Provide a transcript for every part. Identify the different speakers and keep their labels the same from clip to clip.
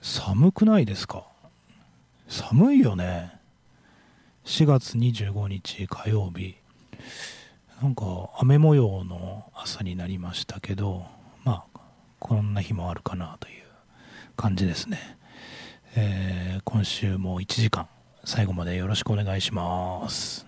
Speaker 1: 寒くないですか？寒いよね。4月25日火曜日。なんか雨模様の朝になりましたけどまあこんな日もあるかなという感じですね、えー、今週も1時間最後までよろしくお願いします。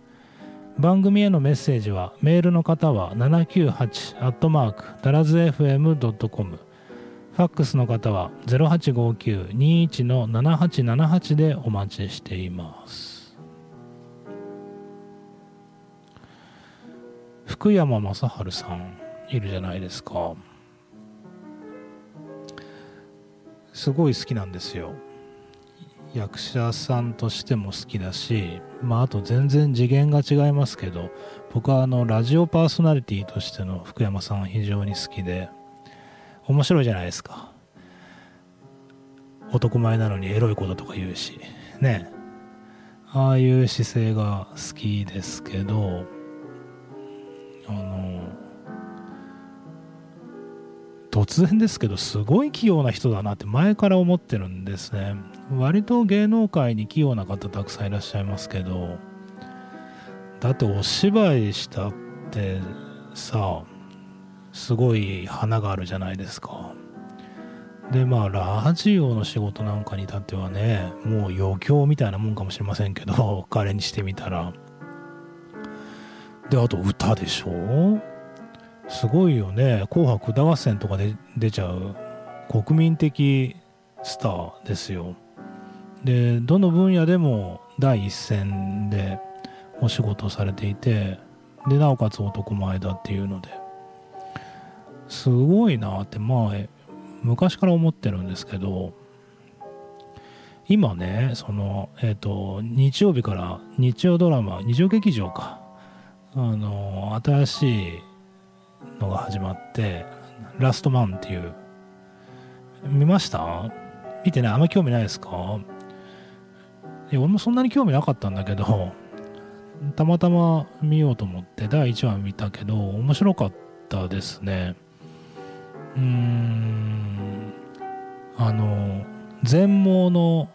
Speaker 1: 番組へのメッセージはメールの方は798ダラズ FM.com ファックスの方は0859-21-7878でお待ちしています。福山雅治さんいるじゃないですか。すごい好きなんですよ。役者さんとしても好きだし、まあ、あと全然次元が違いますけど僕はあのラジオパーソナリティとしての福山さん非常に好きで面白いじゃないですか。男前なのにエロいこととか言うしね。ああいう姿勢が好きですけどあの突然ですけどすごい器用な人だなって前から思ってるんですね。割と芸能界に器用な方たくさんいらっしゃいますけどだってお芝居したってさすごい花があるじゃないですか。でまあラジオの仕事なんかに至ってはねもう余興みたいなもんかもしれませんけど彼にしてみたら。であと歌でしょ？すごいよね「紅白歌合戦」とかで出ちゃう国民的スターですよ。でどの分野でも第一線でお仕事されていてでなおかつ男前だっていうのですごいなってまあ昔から思ってるんですけど今ねそのえっ、ー、と日曜日から日曜ドラマ日曜劇場かあの新しいのが始まって「ラストマン」っていう見ました？見てねあんま興味ないですか？いや俺もそんなに興味なかったんだけど たまたま見ようと思って第1話見たけど面白かったですね。うーんあの全盲の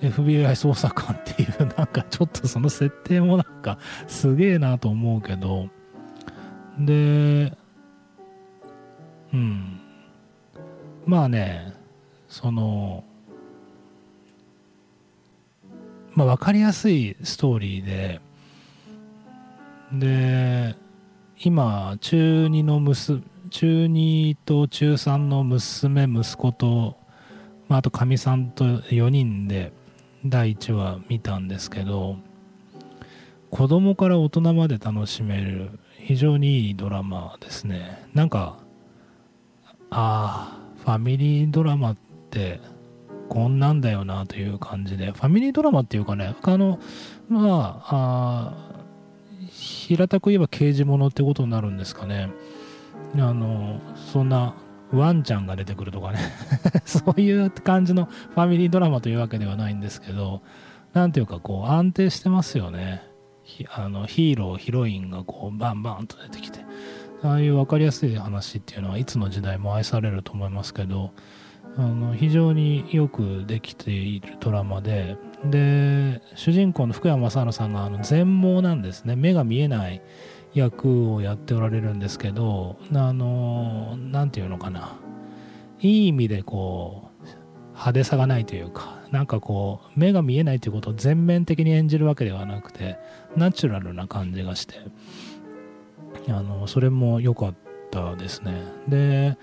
Speaker 1: FBI 捜査官っていう なんかちょっとその設定もなんかすげえなと思うけどでうん。まあねそのまあ分かりやすいストーリーでで今中2の娘中2と中3の娘息子と、まあ、あとかみさんと4人で第1話見たんですけど子供から大人まで楽しめる非常にいいドラマですね。なんかああファミリードラマってこんなんだよなという感じでファミリードラマっていうかねあのまあ平たく言えば刑事物ってことになるんですかね。あのそんなワンちゃんが出てくるとかね。そういう感じのファミリードラマというわけではないんですけど何ていうかこう安定してますよね。あのヒーローヒロインがこうバンバンと出てきて。ああいう分かりやすい話っていうのはいつの時代も愛されると思いますけどあの非常によくできているドラマでで主人公の福山雅治さんがあの全盲なんですね。目が見えない役をやっておられるんですけどあの何て言うのかな。いい意味でこう派手さがないというかなんかこう目が見えないということを全面的に演じるわけではなくてナチュラルな感じがしてあのそれも良かったですね。で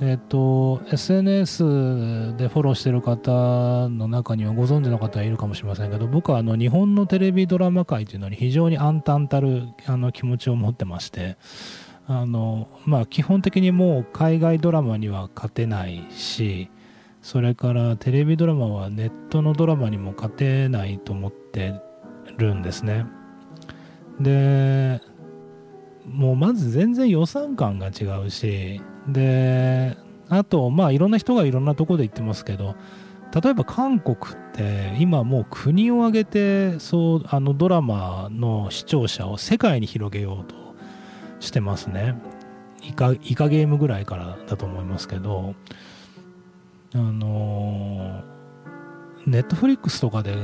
Speaker 1: えっ、と SNS でフォローしてる方の中にはご存知の方はいるかもしれませんけど僕はあの日本のテレビドラマ界というのに非常に暗淡たるあの気持ちを持ってましてあのまあ基本的にもう海外ドラマには勝てないしそれからテレビドラマはネットのドラマにも勝てないと思ってるんですね。でもうまず全然予算感が違うしであとまあいろんな人がいろんなとこで言ってますけど例えば韓国って今もう国を挙げてそうあのドラマの視聴者を世界に広げようとしてますね。イカイカゲームぐらいからだと思いますけどあのネットフリックスとかで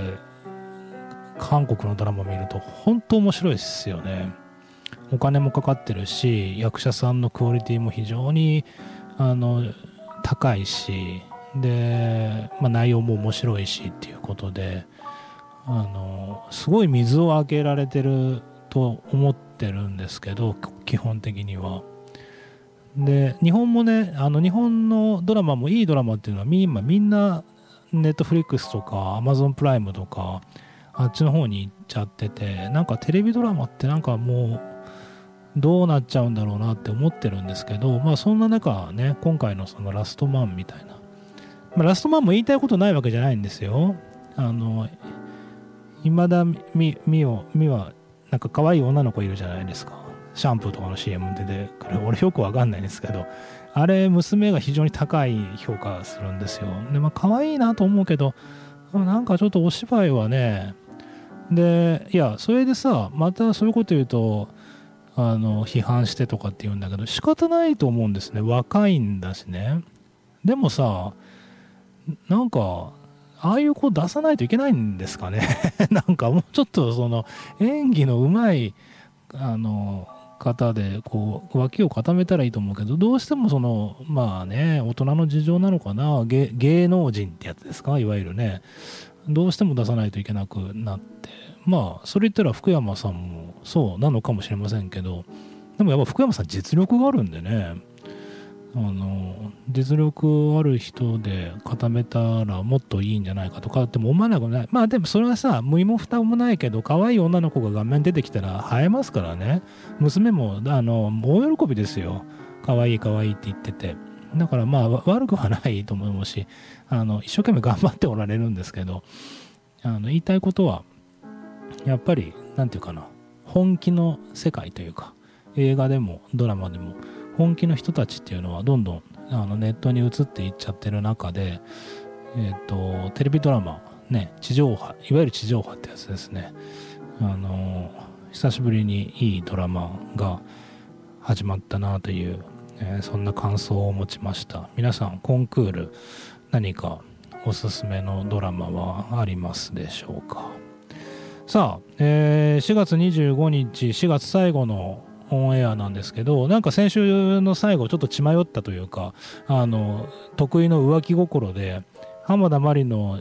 Speaker 1: 韓国のドラマ見ると本当面白いですよね。お金もかかってるし役者さんのクオリティも非常にあの高いしで、まあ、内容も面白いしっていうことであのすごい水をあげられてると思ってるんですけど基本的には。で日本もねあの日本のドラマもいいドラマっていうのは今みんなネットフリックスとかアマゾンプライムとかあっちの方に行っちゃっててなんかテレビドラマってなんかもうどうなっちゃうんだろうなって思ってるんですけどまあそんな中ね今回のそのラストマンみたいな、まあ、ラストマンも言いたいことないわけじゃないんですよ。あの今田美美はなんか可愛い女の子いるじゃないですか。シャンプーとかの CM 出てくる。俺よくわかんないんですけどあれ娘が非常に高い評価するんですよ。でまあ可愛いなと思うけどなんかちょっとお芝居はねでいやそれでさまたそういうこと言うとあの批判してとかって言うんだけど仕方ないと思うんですね。若いんだしね。でもさなんかああいう子出さないといけないんですかね。なんかもうちょっとその演技のうまいあの方でこう脇を固めたらいいと思うけどどうしてもそのまあね大人の事情なのかな。芸能人ってやつですか？いわゆるね。どうしても出さないといけなくなって。まあそれ言ったら福山さんもそうなのかもしれませんけどでもやっぱ福山さん実力があるんでね。あの実力ある人で固めたらもっといいんじゃないかとかっても思わなくない。まあでもそれはさ無意も蓋もないけど可愛い女の子が画面出てきたら映えますからね。娘もあの大喜びですよ。可愛い可愛いって言ってて。だからまあ悪くはないと思うしあの一生懸命頑張っておられるんですけどあの言いたいことはやっぱり何て言うかな本気の世界というか映画でもドラマでも本気の人たちっていうのはどんどんあのネットに移っていっちゃってる中で、えーと、テレビドラマ、ね、地上波いわゆる地上波ってやつですね。あの久しぶりにいいドラマが始まったなという、えー、そんな感想を持ちました。皆さんコンクール何かおすすめのドラマはありますでしょうか？さあ、えー、4月25日4月最後のオンエアなんですけどなんか先週の最後ちょっと血迷ったというかあの得意の浮気心で浜田真理の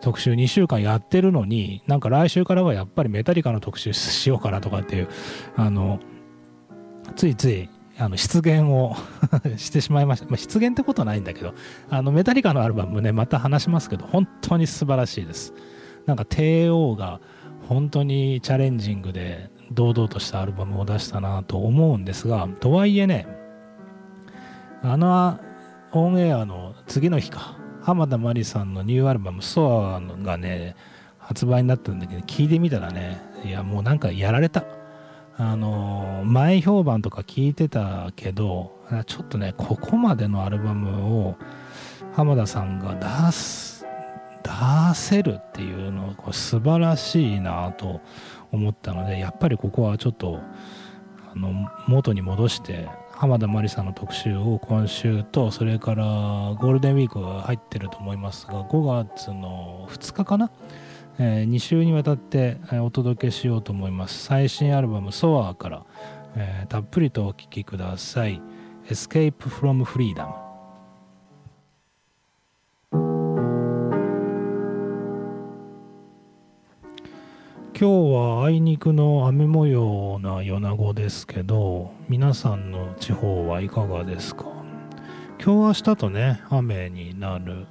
Speaker 1: 特集2週間やってるのになんか来週からはやっぱりメタリカの特集しようかなとかっていうあのついついあの出現を してしまいました、まあ、出現ってことはないんだけどあのメタリカのアルバムねまた話しますけど本当に素晴らしいです。なんか帝王が本当にチャレンジングで堂々としたアルバムを出したなと思うんですがとはいえねあのオンエアの次の日か浜田真理さんのニューアルバム「ソアがね発売になったんだけど聞いてみたらねいやもうなんかやられた。あの前評判とか聞いてたけどちょっとねここまでのアルバムを浜田さんが出す出せるっていうのはこれ素晴らしいなと思ったのでやっぱりここはちょっとあの元に戻して浜田真理さんの特集を今週とそれからゴールデンウィークが入ってると思いますが5月の2日かな、えー、2週にわたってお届けしようと思います。最新アルバム「ソアから、えー、たっぷりとお聴きください「Escape from Freedom」今日はあいにくの雨模様な米子ですけど皆さんの地方はいかがですか？今日明日とね雨になる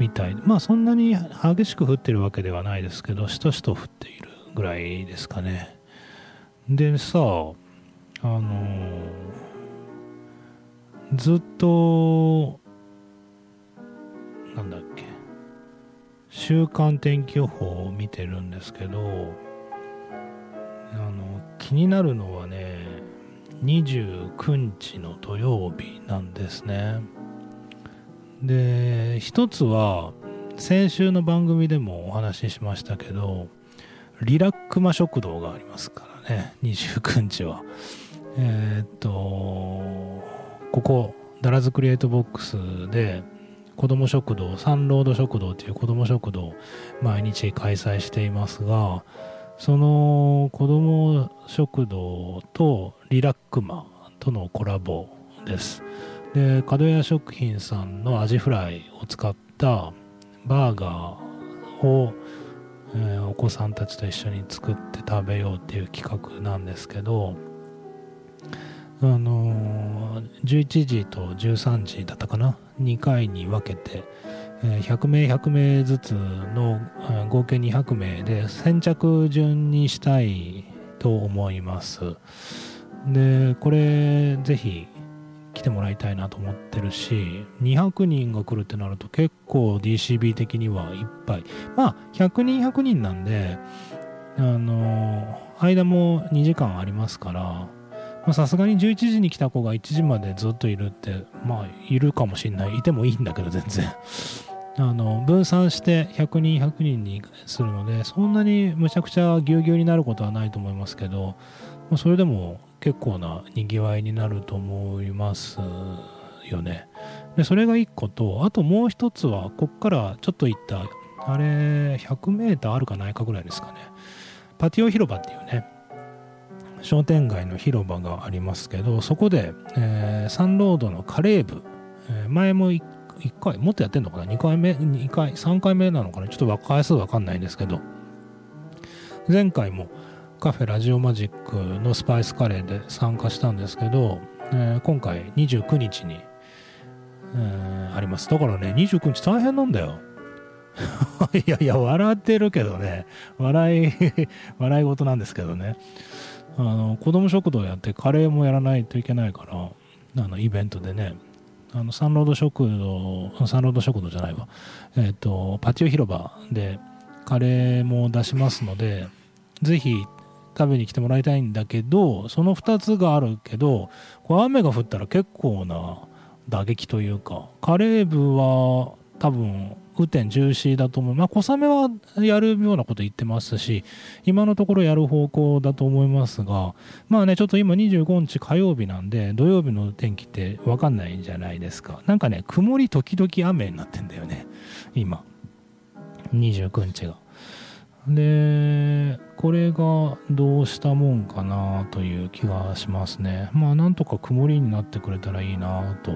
Speaker 1: みたいまあそんなに激しく降ってるわけではないですけどしとしと降っているぐらいですかね。でさあのずっとなんだっけ？週間天気予報を見てるんですけどあの気になるのはね29日の土曜日なんですね。で一つは先週の番組でもお話ししましたけどリラックマ食堂がありますからね29日は。えー、っとここダラズクリエイトボックスで子ども食堂サンロード食堂という子ども食堂毎日開催していますがその子ども食堂とリラックマとのコラボです。で角屋食品さんのアジフライを使ったバーガーを、えー、お子さんたちと一緒に作って食べようっていう企画なんですけどあのー、11時と13時だったかな？2回に分けて、えー、100名100名ずつの、合計200名で先着順にしたいと思います。でこれぜひ来てもらいたいなと思ってるし200人が来るってなると結構 DCB 的にはいっぱい。まあ100人100人なんであの間も2時間ありますからさすがに11時に来た子が1時までずっといるってまあいるかもしんない。いてもいいんだけど全然。あの分散して100人100人にするのでそんなにむちゃくちゃぎゅうぎゅうになることはないと思いますけどそれでも結構なにぎわいになると思いますよね。でそれが1個とあともう1つはこっからちょっと行ったあれ 100m あるかないかぐらいですかね。パティオ広場っていうね商店街の広場がありますけどそこで、えー、サンロードのカレー部、えー、前も 1, 回もっとやってんのかな？2回目？2回3回目なのかな？ちょっと回数わかんないんですけど前回もカフェラジオマジックのスパイスカレーで参加したんですけど、えー、今回29日に、えー、あります。だからね、29日大変なんだよ。いやいや、笑ってるけどね、笑い笑い事なんですけどね。あの、子供食堂やってカレーもやらないといけないから、あの、イベントでね、あの、サンロード食堂、サンロード食堂じゃないわ、えっ、ー、と、パチオ広場でカレーも出しますので、ぜひ食べに来てもらいたいんだけどその2つがあるけどこれ雨が降ったら結構な打撃というかカレー部は多分雨天中止だと思う。まあ小雨はやるようなこと言ってますし今のところやる方向だと思いますがまあねちょっと今25日火曜日なんで土曜日の天気って分かんないんじゃないですか。なんかね曇り時々雨になってんだよね。今。29日が。でこれがどうしたもんかなという気がしますね。まあなんとか曇りになってくれたらいいなと、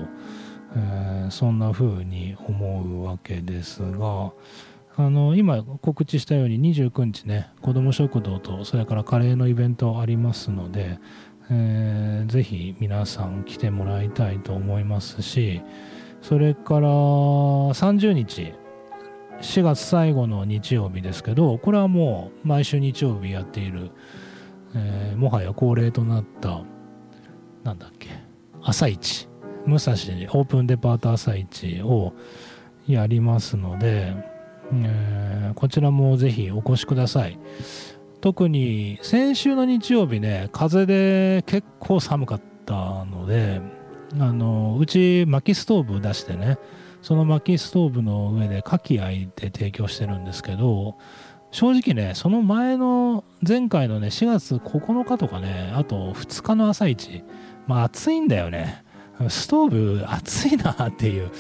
Speaker 1: えー、そんな風に思うわけですがあの今告知したように29日ね子ども食堂とそれからカレーのイベントありますので、えー、ぜひ皆さん来てもらいたいと思いますしそれから30日4月最後の日曜日ですけどこれはもう毎週日曜日やっている、えー、もはや恒例となったなんだっけ朝市。武蔵オープンデパート朝市をやりますので、えー、こちらもぜひお越しください。特に先週の日曜日ね風で結構寒かったのであのうち薪ストーブ出してねその薪ストーブの上で牡蠣焼いて提供してるんですけど正直ねその前の前回のね4月9日とかねあと2日の朝一まあ暑いんだよね。ストーブ暑いなっていう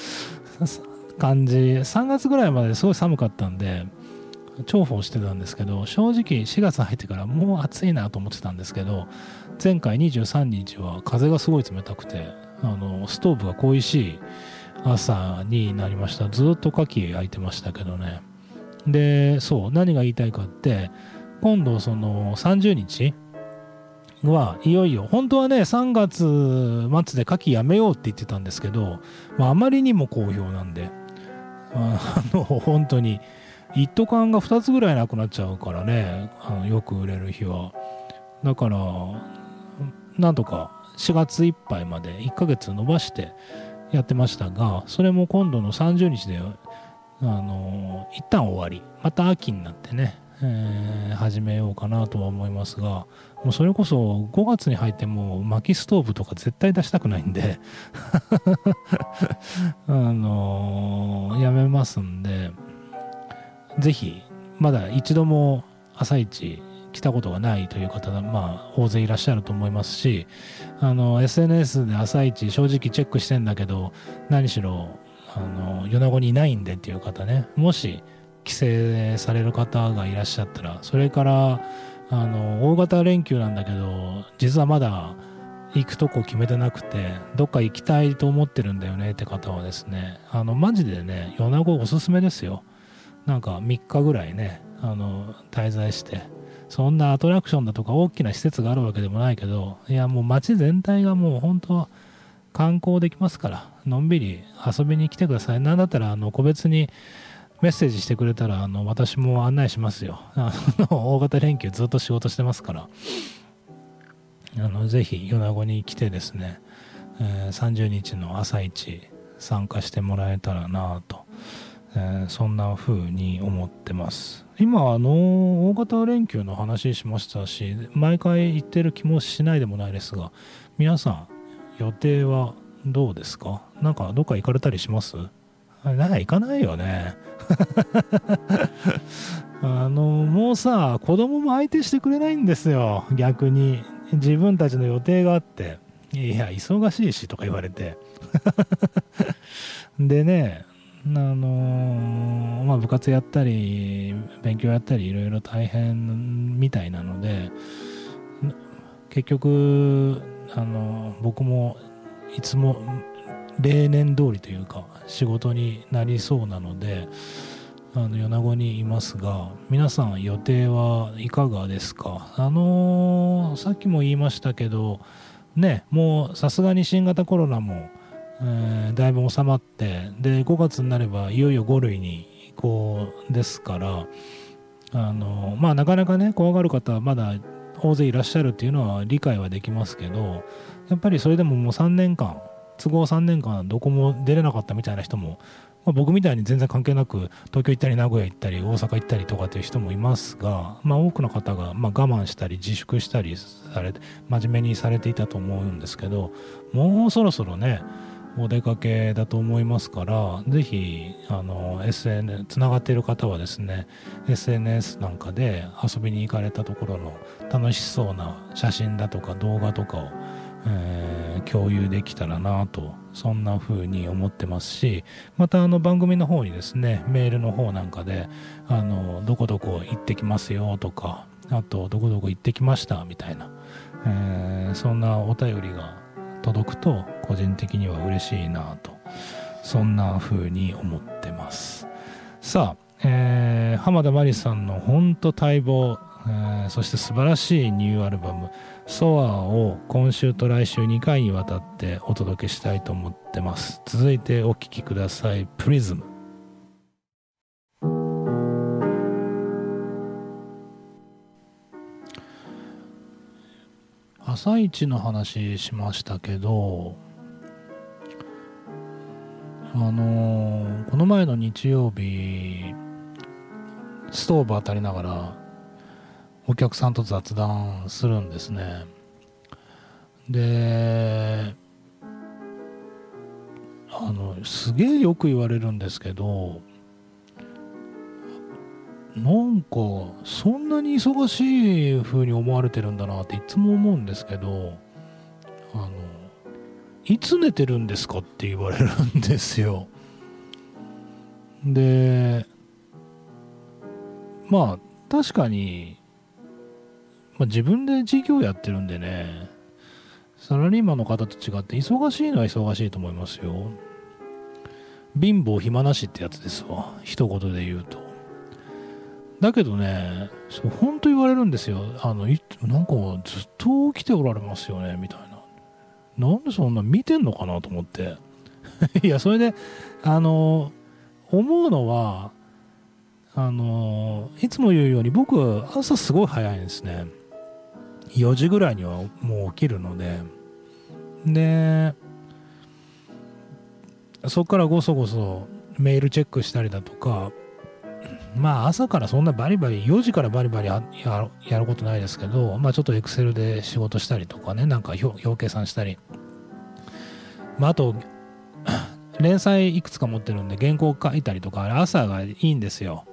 Speaker 1: 感じ。3月ぐらいまですごい寒かったんで重宝してたんですけど正直4月入ってからもう暑いなと思ってたんですけど前回23日は風がすごい冷たくてあのストーブが恋しい朝になりました。ずっと牡蠣焼いてましたけどね。でそう何が言いたいかって今度その30日はい。よいよ本当はね3月末で牡蠣やめようって言ってたんですけど、まあ、まりにも好評なんで あの本当に一斗缶が2つぐらいなくなっちゃうからねあのよく売れる日は。だからなんとか4月いっぱいまで1ヶ月延ばしてやってましたがそれも今度の30日であの一旦終わり。また秋になってね、えー、始めようかなとは思いますがもうそれこそ5月に入っても薪ストーブとか絶対出したくないんで あのー、やめますんでぜひまだ一度も朝一来たことがないという方が、まあ、大勢いらっしゃると思いますしあの SNS で朝一正直チェックしてんだけど何しろあの米子にいないんでっていう方ね。もし帰省される方がいらっしゃったらそれからあの大型連休なんだけど実はまだ行くとこ決めてなくてどっか行きたいと思ってるんだよねって方はですねあのマジでね米子おすすめですよ。なんか3日ぐらいねあの滞在してそんなアトラクションだとか大きな施設があるわけでもないけどいやもう街全体がもう本当観光できますからのんびり遊びに来てください。なんだったらあの個別にメッセージしてくれたらあの私も案内しますよ。あの大型連休ずっと仕事してますから。あのぜひ米子に来てですね、えー、30日の朝一参加してもらえたらなと。えー、そんな風に思ってます。今あの大型連休の話しましたし毎回言ってる気もしないでもないですが皆さん予定はどうですか？なんかどっか行かれたりします？なんか行かないよね。あのもうさ子供も相手してくれないんですよ。逆に。自分たちの予定があって。いや忙しいしとか言われて。でねあのまあ、部活やったり勉強やったりいろいろ大変みたいなので。結局あの僕もいつも例年通りというか仕事になりそうなのであの米子にいますが皆さん予定はいかがですか？あのさっきも言いましたけどねもうさすがに新型コロナもえー、だいぶ収まってで5月になればいよいよ5類に移行ですからあのまあなかなかね怖がる方はまだ大勢いらっしゃるっていうのは理解はできますけどやっぱりそれでももう3年間都合3年間どこも出れなかったみたいな人も、まあ、僕みたいに全然関係なく東京行ったり名古屋行ったり大阪行ったりとかっていう人もいますが、まあ、多くの方がま我慢したり自粛したりされて真面目にされていたと思うんですけどもうそろそろねお出かけだと思いますからぜひあの SN つながっている方はですね SNS なんかで遊びに行かれたところの楽しそうな写真だとか動画とかを、え、共有できたらなとそんな風に思ってますしまたあの番組の方にですねメールの方なんかであのどこどこ行ってきますよとかあとどこどこ行ってきましたみたいな、えー、そんなお便りが届くと個人的には嬉しいなとそんな風に思ってます。さあ、えー、浜田真理さんの本当待望、えー、そして素晴らしいニューアルバム「ソアを今週と来週2回にわたってお届けしたいと思ってます。続いてお聴きください「プリズム」朝一の話しましたけどあのー、この前の日曜日ストーブ当たりながらお客さんと雑談するんですね。であのすげえよく言われるんですけどなんかそんなに忙しい風に思われてるんだなっていつも思うんですけどあのいつ寝てるんですかって言われるんですよ。でまあ確かに、まあ、自分で事業やってるんでねサラリーマンの方と違って忙しいのは忙しいと思いますよ貧乏暇なしってやつですわ一言で言うとだけどね、そう本当言われるんですよ。あの、なんかずっと起きておられますよね、みたいな。なんでそんな見てんのかなと思って。いや、それで、あの、思うのは、あの、いつも言うように僕朝すごい早いんですね。4時ぐらいにはもう起きるので。でそこからごそごそメールチェックしたりだとか。まあ朝からそんなバリバリ4時からバリバリやることないですけどまあちょっとエクセルで仕事したりとかねなんか表計算したり。まああと 連載いくつか持ってるんで原稿書いたりとか朝がいいんですよ。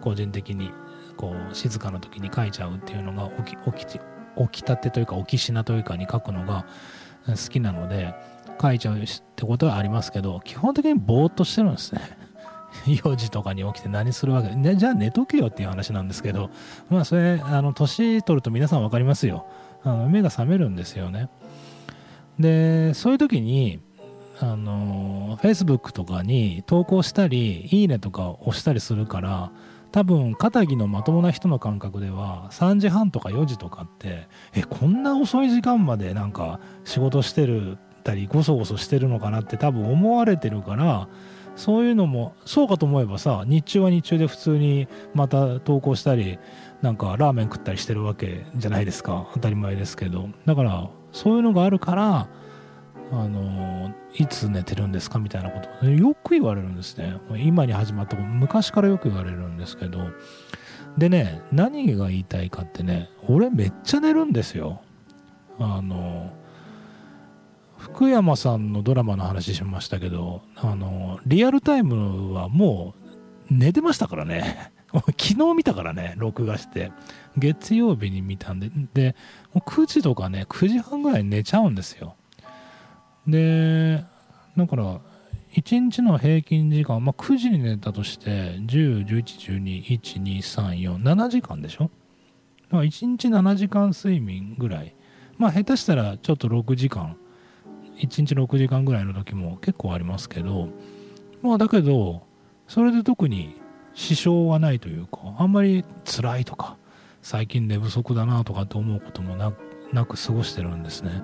Speaker 1: 個人的にこう静かな時に書いちゃうっていうのが起き起き起きたてというか起きしなというかに書くのが好きなので書いちゃうってことはありますけど基本的にぼーっとしてるんですね。4時とかに起きて何するわけで、じゃあ寝とけよっていう話なんですけどまあそれあの年取ると皆さん分かりますよ。あの目が覚めるんですよね。でそういう時にあの Facebook とかに投稿したりいいねとかを押したりするから多分片木のまともな人の感覚では3時半とか4時とかってえこんな遅い時間までなんか仕事してるたりゴソゴソしてるのかなって多分思われてるからそういうのもそうかと思えばさ日中は日中で普通にまた投稿したりなんかラーメン食ったりしてるわけじゃないですか。当たり前ですけど。だからそういうのがあるからあのいつ寝てるんですかみたいなことよく言われるんですね。今に始まった昔からよく言われるんですけど。でね何が言いたいかってね俺めっちゃ寝るんですよ。あの福山さんのドラマの話しましたけどあのリアルタイムはもう寝てましたからね。昨日見たからね録画して。月曜日に見たんで。でもう9時とかね9時半ぐらい寝ちゃうんですよ。でだから1日の平均時間、まあ、9時に寝たとして10、11、12、1、2、3、4、7時間でしょ？だから1日7時間睡眠ぐらい。まあ下手したらちょっと6時間、1日6時間ぐらいの時も結構ありますけど、まあだけど、それで特に支障はないというか、あんまり辛いとか、最近寝不足だなとかって思うこともなく過ごしてるんですね。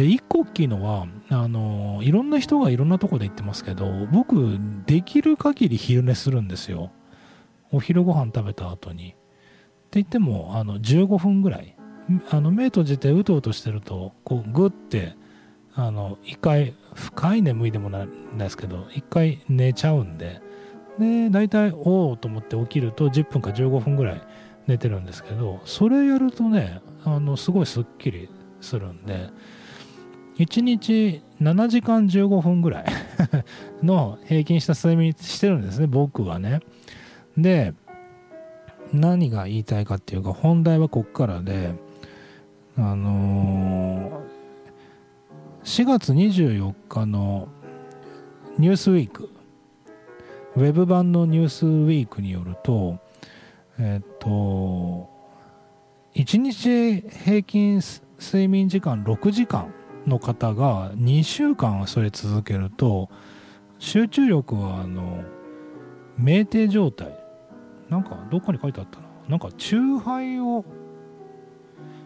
Speaker 1: で一個大きいのはあのいろんな人がいろんなとこで言ってますけど僕できる限り昼寝するんですよ。お昼ご飯食べた後に。って言ってもあの15分ぐらい。あの目閉じてうとうとしてるとこうグッてあの一回深い眠いでもないですけど一回寝ちゃうんで。で大体おおと思って起きると10分か15分ぐらい寝てるんですけどそれやるとねあのすごいすっきりするんで1日7時間15分ぐらい の平均した睡眠してるんですね僕はね。で何が言いたいかっていうか本題はこっからであのー、4月24日のニュースウィークウェブ版のニュースウィークによるとえっと1日平均睡眠時間6時間の方が2週間それ続けると集中力はあの酩酊状態。なんかどっかに書いてあったな。なんか酎ハイを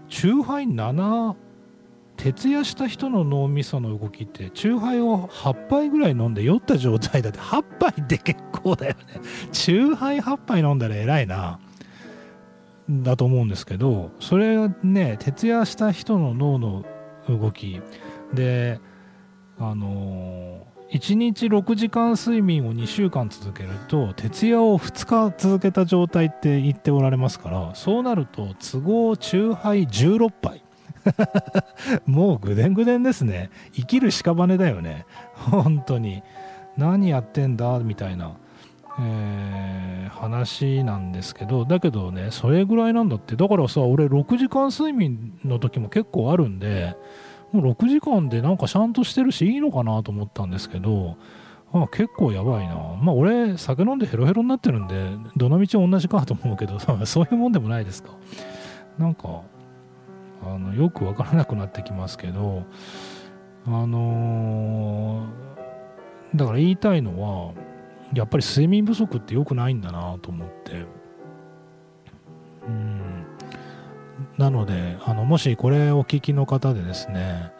Speaker 1: 酎ハイ7徹夜した人の脳みその動きって酎ハイを8杯ぐらい飲んで酔った状態だって。8杯って結構だよね。酎ハイ8杯飲んだら偉いな。だと思うんですけどそれね徹夜した人の脳の動き。であの1日6時間睡眠を2週間続けると徹夜を2日続けた状態って言っておられますからそうなると都合中杯16杯。もうぐでんぐでんですね。生きる屍だよね。本当に。何やってんだ？みたいな、え、話なんですけどだけどねそれぐらいなんだってだからさ俺6時間睡眠の時も結構あるんでもう6時間でなんかちゃんとしてるしいいのかなと思ったんですけど、あ結構やばいな。まあ俺酒飲んでヘロヘロになってるんで、どの道同じかと思うけど、そういうもんでもないですか。なんか、あのよくわからなくなってきますけど、あのー、だから言いたいのは、やっぱり睡眠不足って良くないんだなと思って、うん、なのであのもしこれをお聞きの方でですね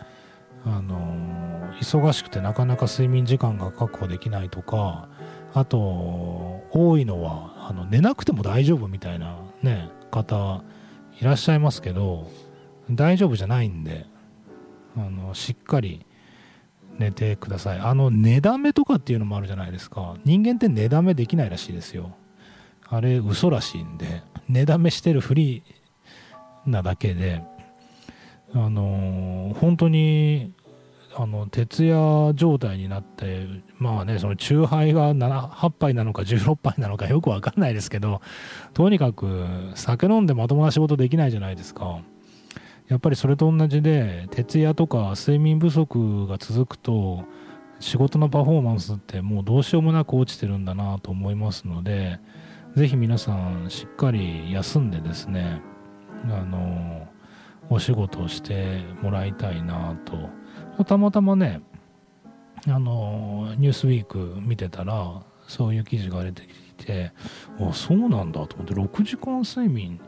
Speaker 1: あの忙しくてなかなか睡眠時間が確保できないとかあと多いのはあの寝なくても大丈夫みたいな、ね、方いらっしゃいますけど大丈夫じゃないんであのしっかり寝てください。あの寝だめとかっていうのもあるじゃないですか。人間って寝だめできないらしいですよ。あれ嘘らしいんで寝だめしてるふりなだけであのー、本当にあの徹夜状態になってまあねその酎ハイが8杯なのか16杯なのかよく分かんないですけどとにかく酒飲んでまともな仕事できないじゃないですか。やっぱりそれと同じで徹夜とか睡眠不足が続くと仕事のパフォーマンスってもうどうしようもなく落ちてるんだなと思いますのでぜひ皆さんしっかり休んでですねあのお仕事をしてもらいたいなと。たまたまねあのニュースウィーク見てたらそういう記事が出てきてあそうなんだと思って6時間睡眠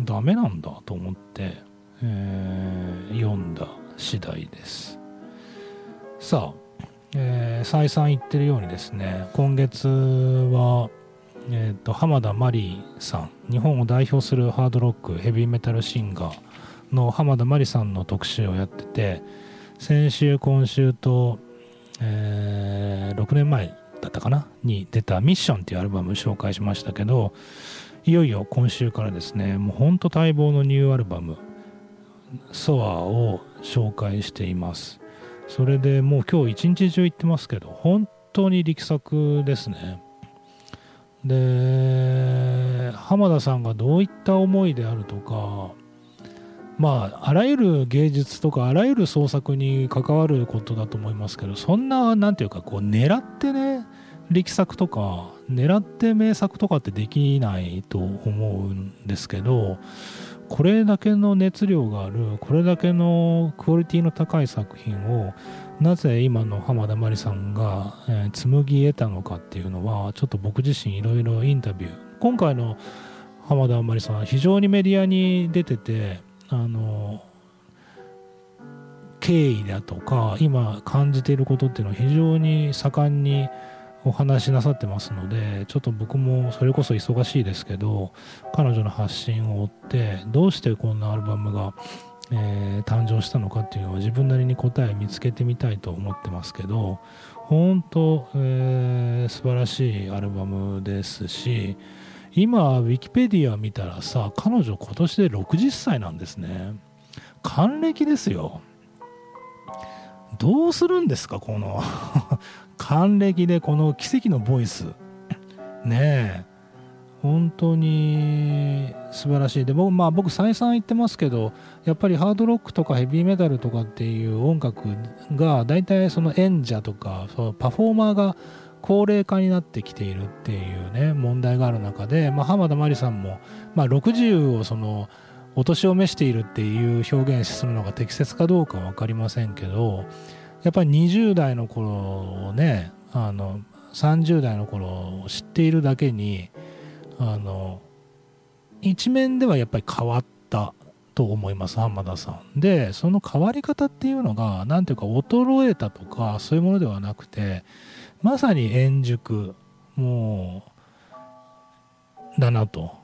Speaker 1: ダメなんだと思って、えー、読んだ次第です。さあ、えー、再三言ってるようにですね今月はえーと、浜田真理さん日本を代表するハードロックヘビーメタルシンガーの浜田真理さんの特集をやってて先週今週と、えー、6年前だったかなに出た「ミッション」っていうアルバム紹介しましたけどいよいよ今週からですねもうほんと待望のニューアルバム「ソア」を紹介しています。それでもう今日一日中言ってますけど本当に力作ですね。で浜田さんがどういった思いであるとかまああらゆる芸術とかあらゆる創作に関わることだと思いますけどそんな何ていうかこう狙ってね力作とか狙って名作とかってできないと思うんですけどこれだけの熱量があるこれだけのクオリティの高い作品をなぜ今の浜田真理さんが、えー、紡ぎ得たのかっていうのはちょっと僕自身いろいろインタビュー。今回の浜田真理さんは非常にメディアに出ててあの経緯だとか今感じていることっていうのは非常に盛んにお話しなさってますのでちょっと僕もそれこそ忙しいですけど彼女の発信を追ってどうしてこんなアルバムがえー、誕生したのかっていうのは自分なりに答え見つけてみたいと思ってますけど本当、えー、素晴らしいアルバムですし今ウィキペディア見たらさ彼女今年で60歳なんですね。還暦ですよ。どうするんですかこの還暦でこの奇跡のボイス。ねえ。本当に素晴らしい。で僕,、まあ、僕再三言ってますけどやっぱりハードロックとかヘビーメタルとかっていう音楽が大体その演者とかそのパフォーマーが高齢化になってきているっていうね問題がある中で、まあ、浜田真理さんも、まあ、60をそのお年を召しているっていう表現するのが適切かどうかは分かりませんけどやっぱり20代の頃をねあの30代の頃を知っているだけにあの一面ではやっぱり変わったと思います浜田さん。でその変わり方っていうのが何ていうか衰えたとかそういうものではなくてまさに円熟もうだなと。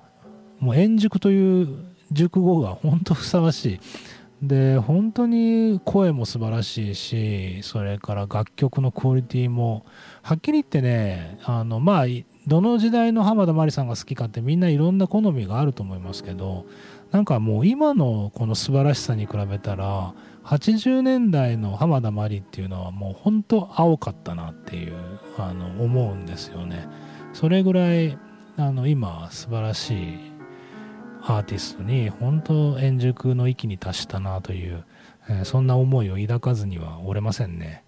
Speaker 1: もう円熟という熟語が本当ふさわしい。で本当に声も素晴らしいしそれから楽曲のクオリティもはっきり言ってねあのまあどの時代の浜田真理さんが好きかってみんないろんな好みがあると思いますけどなんかもう今のこの素晴らしさに比べたら80年代の浜田真理っていうのはもう本当青かったなっていうあの思うんですよね。それぐらいあの今素晴らしいアーティストに本当円熟の域に達したなという、えー、そんな思いを抱かずにはおれませんね、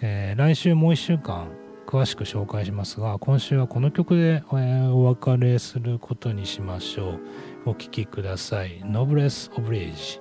Speaker 1: えー、来週もう1週間詳しく紹介しますが今週はこの曲で、えー、お別れすることにしましょう。お聴きください「ノブレス・オブレージ」